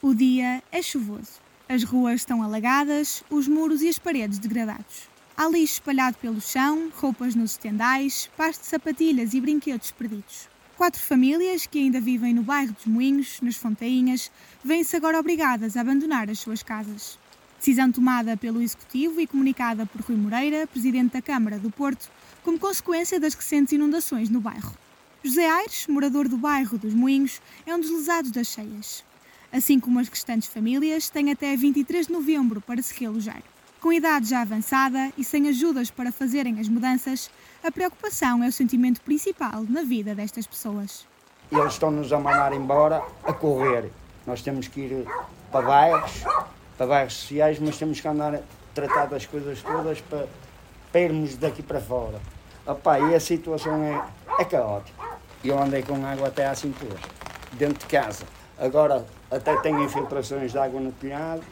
O dia é chuvoso. As ruas estão alagadas, os muros e as paredes degradados. Há lixo espalhado pelo chão, roupas nos estendais, pares de sapatilhas e brinquedos perdidos. Quatro famílias que ainda vivem no bairro dos Moinhos, nas Fontainhas, vêm-se agora obrigadas a abandonar as suas casas. Decisão tomada pelo Executivo e comunicada por Rui Moreira, Presidente da Câmara do Porto, como consequência das recentes inundações no bairro. José Aires, morador do bairro dos Moinhos, é um dos lesados das cheias assim como as restantes famílias, têm até 23 de novembro para se realojar. Com idade já avançada e sem ajudas para fazerem as mudanças, a preocupação é o sentimento principal na vida destas pessoas. Eles estão-nos a mandar embora a correr. Nós temos que ir para bairros, para bairros sociais, mas temos que andar a tratar das coisas todas para, para irmos daqui para fora. Opa, e a situação é, é caótica. Eu andei com água até à cintura, dentro de casa. Agora até tenho infiltrações de água no telhado,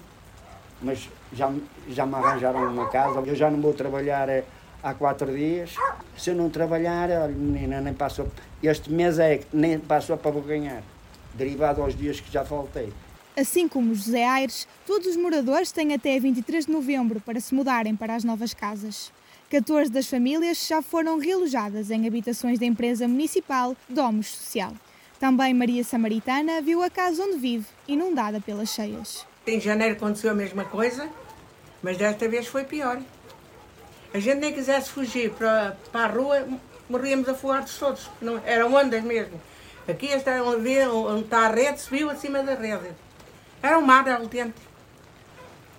mas já, já me arranjaram uma casa. Eu já não vou trabalhar é, há quatro dias. Se eu não trabalhar, olha, menina, nem passou. Este mês é que nem passou para ganhar, derivado aos dias que já faltei. Assim como José Aires, todos os moradores têm até 23 de novembro para se mudarem para as novas casas. 14 das famílias já foram realojadas em habitações da empresa municipal Domus Social. Também Maria Samaritana viu a casa onde vive, inundada pelas cheias. Em janeiro aconteceu a mesma coisa, mas desta vez foi pior. A gente nem quisesse fugir para, para a rua, morríamos afogados todos. Não, eram ondas mesmo. Aqui está, onde, onde está a rede, subiu acima da rede. Era um mar altente.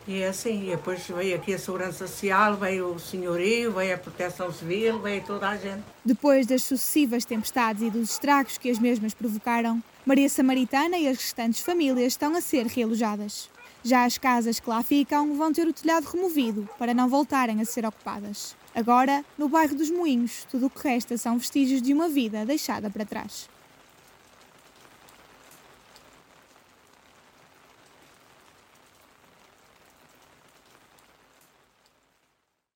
E é assim, depois veio aqui a Segurança Social, veio o Senhorio, veio a Proteção Civil, veio toda a gente. Depois das sucessivas tempestades e dos estragos que as mesmas provocaram, Maria Samaritana e as restantes famílias estão a ser realojadas. Já as casas que lá ficam vão ter o telhado removido para não voltarem a ser ocupadas. Agora, no bairro dos Moinhos, tudo o que resta são vestígios de uma vida deixada para trás.